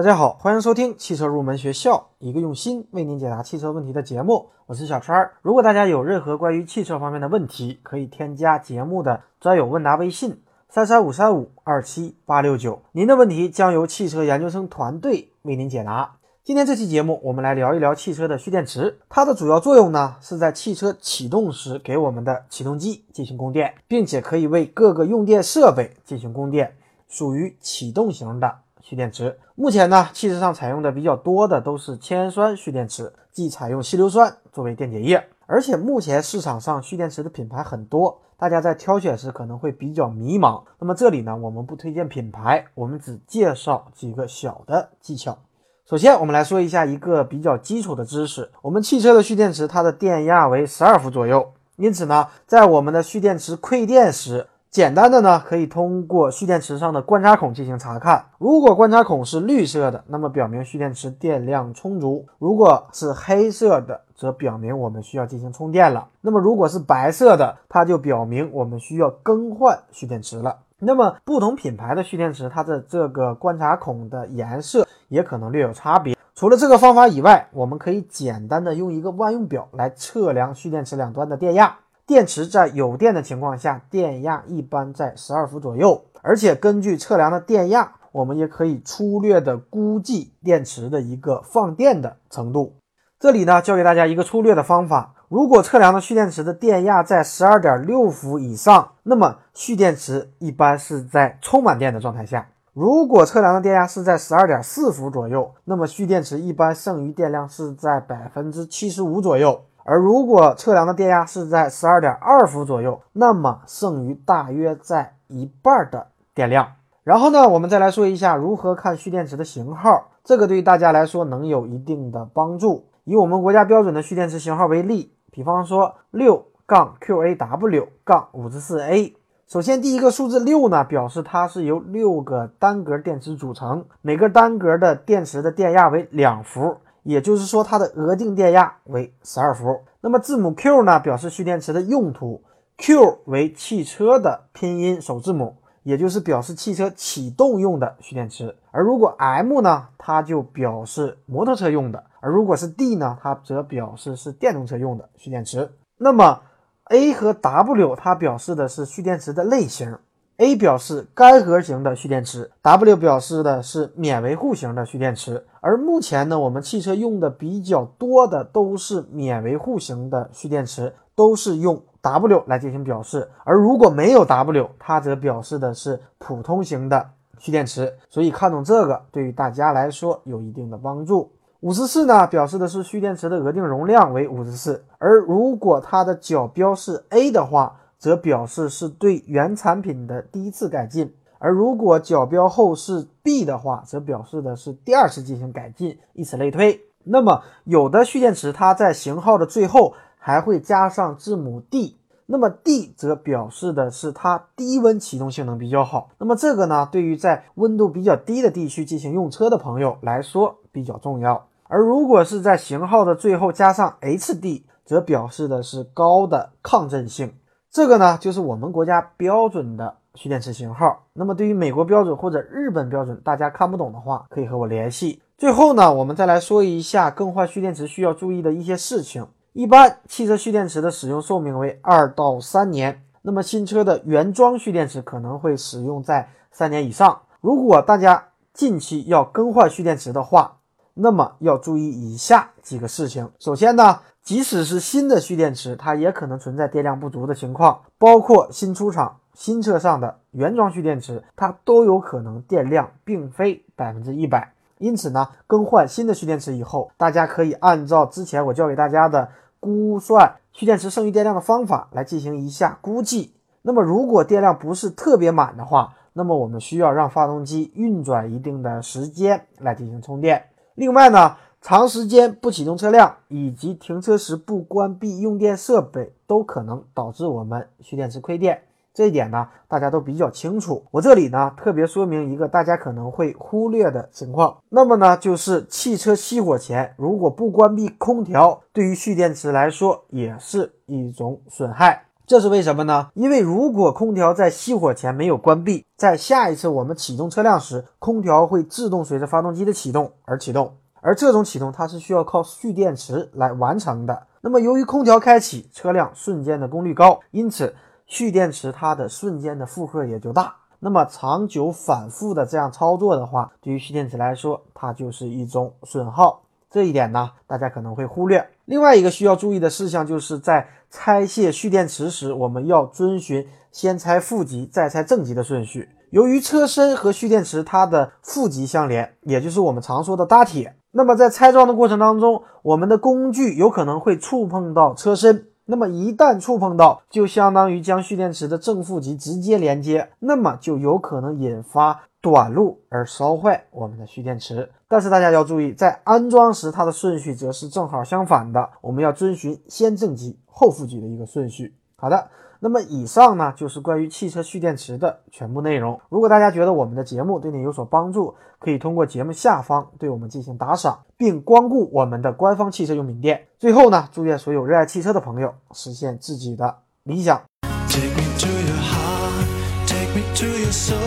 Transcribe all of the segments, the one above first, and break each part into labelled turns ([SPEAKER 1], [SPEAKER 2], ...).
[SPEAKER 1] 大家好，欢迎收听汽车入门学校，一个用心为您解答汽车问题的节目。我是小川。如果大家有任何关于汽车方面的问题，可以添加节目的专有问答微信三三五三五二七八六九，您的问题将由汽车研究生团队为您解答。今天这期节目，我们来聊一聊汽车的蓄电池。它的主要作用呢，是在汽车启动时给我们的启动机进行供电，并且可以为各个用电设备进行供电，属于启动型的。蓄电池目前呢，汽车上采用的比较多的都是铅酸蓄电池，即采用稀硫酸作为电解液。而且目前市场上蓄电池的品牌很多，大家在挑选时可能会比较迷茫。那么这里呢，我们不推荐品牌，我们只介绍几个小的技巧。首先，我们来说一下一个比较基础的知识：我们汽车的蓄电池它的电压为十二伏左右，因此呢，在我们的蓄电池馈电时。简单的呢，可以通过蓄电池上的观察孔进行查看。如果观察孔是绿色的，那么表明蓄电池电量充足；如果是黑色的，则表明我们需要进行充电了。那么如果是白色的，它就表明我们需要更换蓄电池了。那么不同品牌的蓄电池，它的这个观察孔的颜色也可能略有差别。除了这个方法以外，我们可以简单的用一个万用表来测量蓄电池两端的电压。电池在有电的情况下，电压一般在十二伏左右。而且根据测量的电压，我们也可以粗略的估计电池的一个放电的程度。这里呢，教给大家一个粗略的方法：如果测量的蓄电池的电压在十二点六伏以上，那么蓄电池一般是在充满电的状态下；如果测量的电压是在十二点四伏左右，那么蓄电池一般剩余电量是在百分之七十五左右。而如果测量的电压是在十二点二伏左右，那么剩余大约在一半的电量。然后呢，我们再来说一下如何看蓄电池的型号，这个对大家来说能有一定的帮助。以我们国家标准的蓄电池型号为例，比方说六杠 QAW 杠五十四 A。首先，第一个数字六呢，表示它是由六个单格电池组成，每个单格的电池的电压为两伏。也就是说，它的额定电压为十二伏。那么字母 Q 呢，表示蓄电池的用途，Q 为汽车的拼音首字母，也就是表示汽车启动用的蓄电池。而如果 M 呢，它就表示摩托车用的；而如果是 D 呢，它则表示是电动车用的蓄电池。那么 A 和 W 它表示的是蓄电池的类型。A 表示干涸型的蓄电池，W 表示的是免维护型的蓄电池。而目前呢，我们汽车用的比较多的都是免维护型的蓄电池，都是用 W 来进行表示。而如果没有 W，它则表示的是普通型的蓄电池。所以看懂这个，对于大家来说有一定的帮助。五十四呢，表示的是蓄电池的额定容量为五十四。而如果它的角标是 A 的话，则表示是对原产品的第一次改进，而如果角标后是 B 的话，则表示的是第二次进行改进，以此类推。那么有的蓄电池它在型号的最后还会加上字母 D，那么 D 则表示的是它低温启动性能比较好。那么这个呢，对于在温度比较低的地区进行用车的朋友来说比较重要。而如果是在型号的最后加上 HD，则表示的是高的抗震性。这个呢，就是我们国家标准的蓄电池型号。那么对于美国标准或者日本标准，大家看不懂的话，可以和我联系。最后呢，我们再来说一下更换蓄电池需要注意的一些事情。一般汽车蓄电池的使用寿命为二到三年，那么新车的原装蓄电池可能会使用在三年以上。如果大家近期要更换蓄电池的话，那么要注意以下几个事情。首先呢，即使是新的蓄电池，它也可能存在电量不足的情况，包括新出厂新车上的原装蓄电池，它都有可能电量并非百分之一百。因此呢，更换新的蓄电池以后，大家可以按照之前我教给大家的估算蓄电池剩余电量的方法来进行一下估计。那么如果电量不是特别满的话，那么我们需要让发动机运转一定的时间来进行充电。另外呢。长时间不启动车辆，以及停车时不关闭用电设备，都可能导致我们蓄电池亏电。这一点呢，大家都比较清楚。我这里呢，特别说明一个大家可能会忽略的情况。那么呢，就是汽车熄火前，如果不关闭空调，对于蓄电池来说也是一种损害。这是为什么呢？因为如果空调在熄火前没有关闭，在下一次我们启动车辆时，空调会自动随着发动机的启动而启动，而这种启动它是需要靠蓄电池来完成的。那么由于空调开启，车辆瞬间的功率高，因此蓄电池它的瞬间的负荷也就大。那么长久反复的这样操作的话，对于蓄电池来说，它就是一种损耗。这一点呢，大家可能会忽略。另外一个需要注意的事项，就是在拆卸蓄电池时，我们要遵循先拆负极再拆正极的顺序。由于车身和蓄电池它的负极相连，也就是我们常说的搭铁，那么在拆装的过程当中，我们的工具有可能会触碰到车身。那么一旦触碰到，就相当于将蓄电池的正负极直接连接，那么就有可能引发短路而烧坏我们的蓄电池。但是大家要注意，在安装时它的顺序则是正好相反的，我们要遵循先正极后负极的一个顺序。好的。那么以上呢，就是关于汽车蓄电池的全部内容。如果大家觉得我们的节目对你有所帮助，可以通过节目下方对我们进行打赏，并光顾我们的官方汽车用品店。最后呢，祝愿所有热爱汽车的朋友实现自己的理想。
[SPEAKER 2] Take me to your heart, take me to your soul,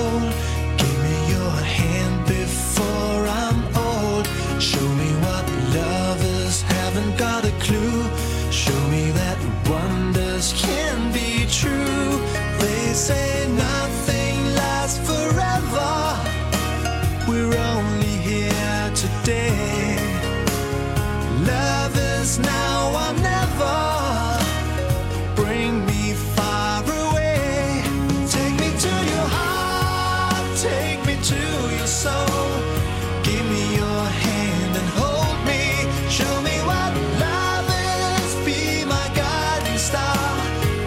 [SPEAKER 2] give me your hand.